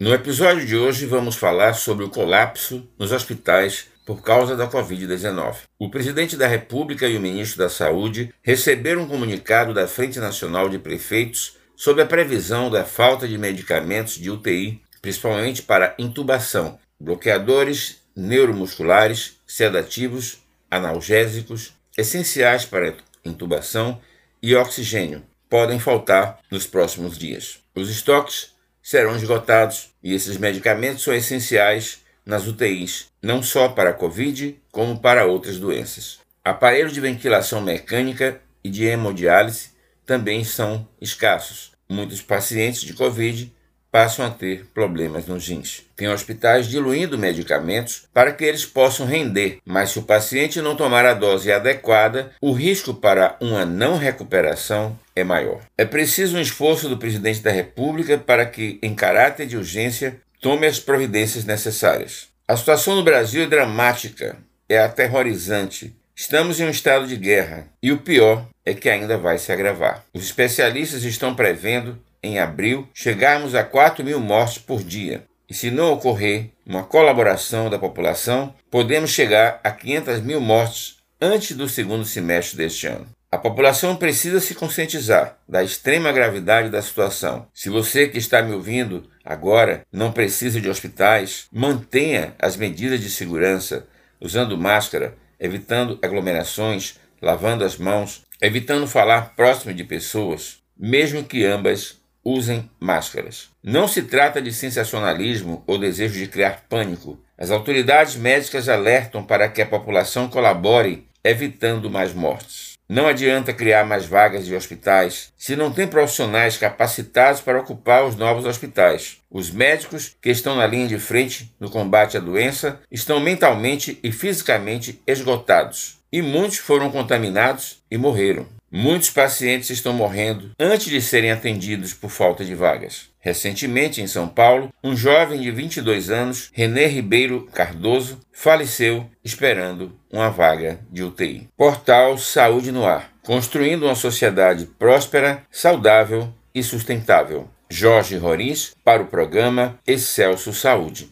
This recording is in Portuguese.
No episódio de hoje vamos falar sobre o colapso nos hospitais por causa da Covid-19. O presidente da República e o ministro da Saúde receberam um comunicado da Frente Nacional de Prefeitos sobre a previsão da falta de medicamentos de UTI, principalmente para intubação, bloqueadores neuromusculares, sedativos, analgésicos, essenciais para intubação e oxigênio, podem faltar nos próximos dias. Os estoques serão esgotados e esses medicamentos são essenciais nas UTIs, não só para a Covid, como para outras doenças. Aparelhos de ventilação mecânica e de hemodiálise também são escassos. Muitos pacientes de Covid passam a ter problemas nos rins. Tem hospitais diluindo medicamentos para que eles possam render, mas se o paciente não tomar a dose adequada, o risco para uma não recuperação é maior. É preciso um esforço do presidente da República para que, em caráter de urgência, tome as providências necessárias. A situação no Brasil é dramática, é aterrorizante. Estamos em um estado de guerra e o pior é que ainda vai se agravar. Os especialistas estão prevendo em abril, chegarmos a 4 mil mortes por dia. E se não ocorrer uma colaboração da população, podemos chegar a 500 mil mortes antes do segundo semestre deste ano. A população precisa se conscientizar da extrema gravidade da situação. Se você que está me ouvindo agora não precisa de hospitais, mantenha as medidas de segurança, usando máscara, evitando aglomerações, lavando as mãos, evitando falar próximo de pessoas, mesmo que ambas usem máscaras. Não se trata de sensacionalismo ou desejo de criar pânico. As autoridades médicas alertam para que a população colabore, evitando mais mortes. Não adianta criar mais vagas de hospitais se não tem profissionais capacitados para ocupar os novos hospitais. Os médicos que estão na linha de frente no combate à doença estão mentalmente e fisicamente esgotados, e muitos foram contaminados e morreram. Muitos pacientes estão morrendo antes de serem atendidos por falta de vagas. Recentemente, em São Paulo, um jovem de 22 anos, René Ribeiro Cardoso, faleceu esperando uma vaga de UTI. Portal Saúde no Ar construindo uma sociedade próspera, saudável e sustentável. Jorge Roriz para o programa Excelso Saúde.